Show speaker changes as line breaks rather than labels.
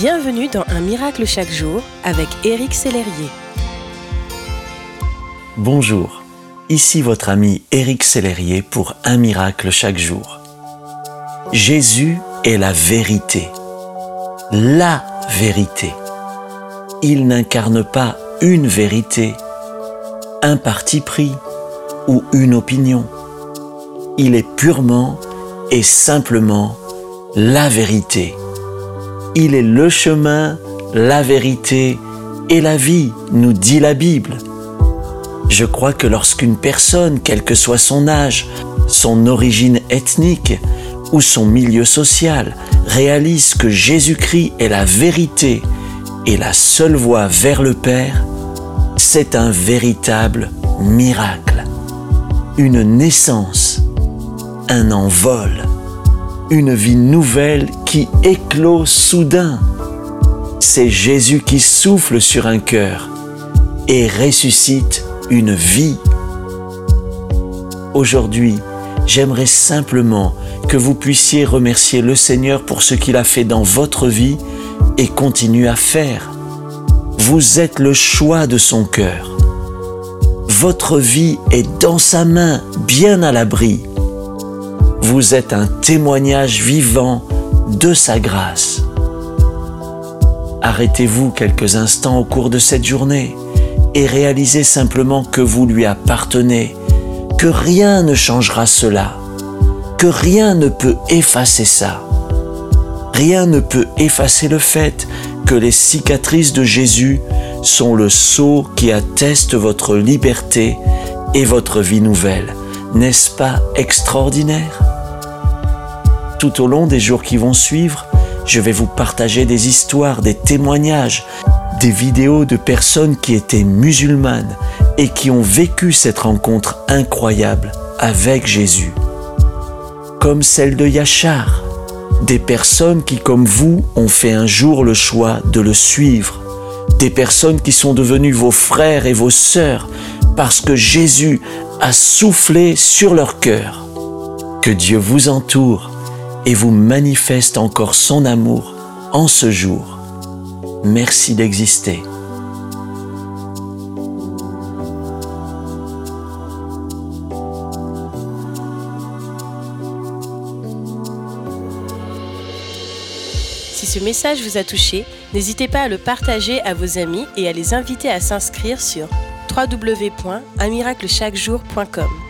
Bienvenue dans Un miracle chaque jour avec Éric Sellerier.
Bonjour, ici votre ami Éric Sellerier pour Un miracle chaque jour. Jésus est la vérité, la vérité. Il n'incarne pas une vérité, un parti pris ou une opinion. Il est purement et simplement la vérité. Il est le chemin, la vérité et la vie, nous dit la Bible. Je crois que lorsqu'une personne, quel que soit son âge, son origine ethnique ou son milieu social, réalise que Jésus-Christ est la vérité et la seule voie vers le Père, c'est un véritable miracle, une naissance, un envol une vie nouvelle qui éclose soudain. C'est Jésus qui souffle sur un cœur et ressuscite une vie. Aujourd'hui, j'aimerais simplement que vous puissiez remercier le Seigneur pour ce qu'il a fait dans votre vie et continue à faire. Vous êtes le choix de son cœur. Votre vie est dans sa main, bien à l'abri. Vous êtes un témoignage vivant de sa grâce. Arrêtez-vous quelques instants au cours de cette journée et réalisez simplement que vous lui appartenez, que rien ne changera cela, que rien ne peut effacer ça. Rien ne peut effacer le fait que les cicatrices de Jésus sont le sceau qui atteste votre liberté et votre vie nouvelle. N'est-ce pas extraordinaire? Tout au long des jours qui vont suivre, je vais vous partager des histoires, des témoignages, des vidéos de personnes qui étaient musulmanes et qui ont vécu cette rencontre incroyable avec Jésus. Comme celle de Yachar, des personnes qui, comme vous, ont fait un jour le choix de le suivre, des personnes qui sont devenues vos frères et vos sœurs parce que Jésus a soufflé sur leur cœur. Que Dieu vous entoure et vous manifeste encore son amour en ce jour. Merci d'exister.
Si ce message vous a touché, n'hésitez pas à le partager à vos amis et à les inviter à s'inscrire sur www.unmiraclechaquejour.com.